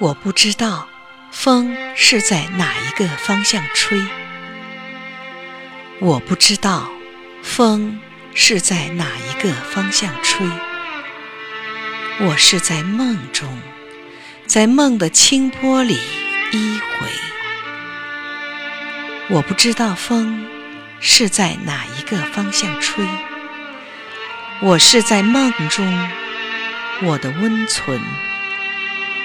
我不知道风是在哪一个方向吹，我不知道风是在哪一个方向吹。我是在梦中，在梦的清波里依回。我不知道风是在哪一个方向吹。我是在梦中，我的温存。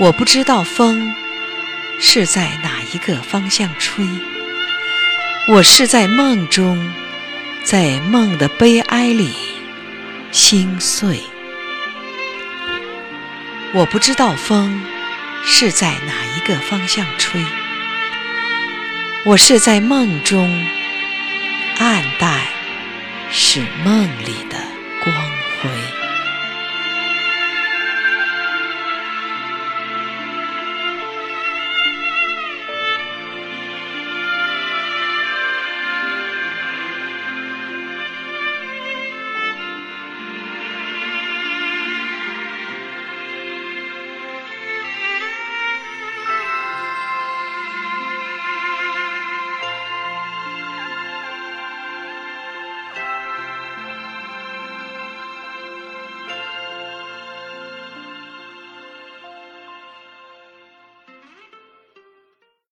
我不知道风是在哪一个方向吹，我是在梦中，在梦的悲哀里心碎。我不知道风是在哪一个方向吹，我是在梦中，暗淡是梦里。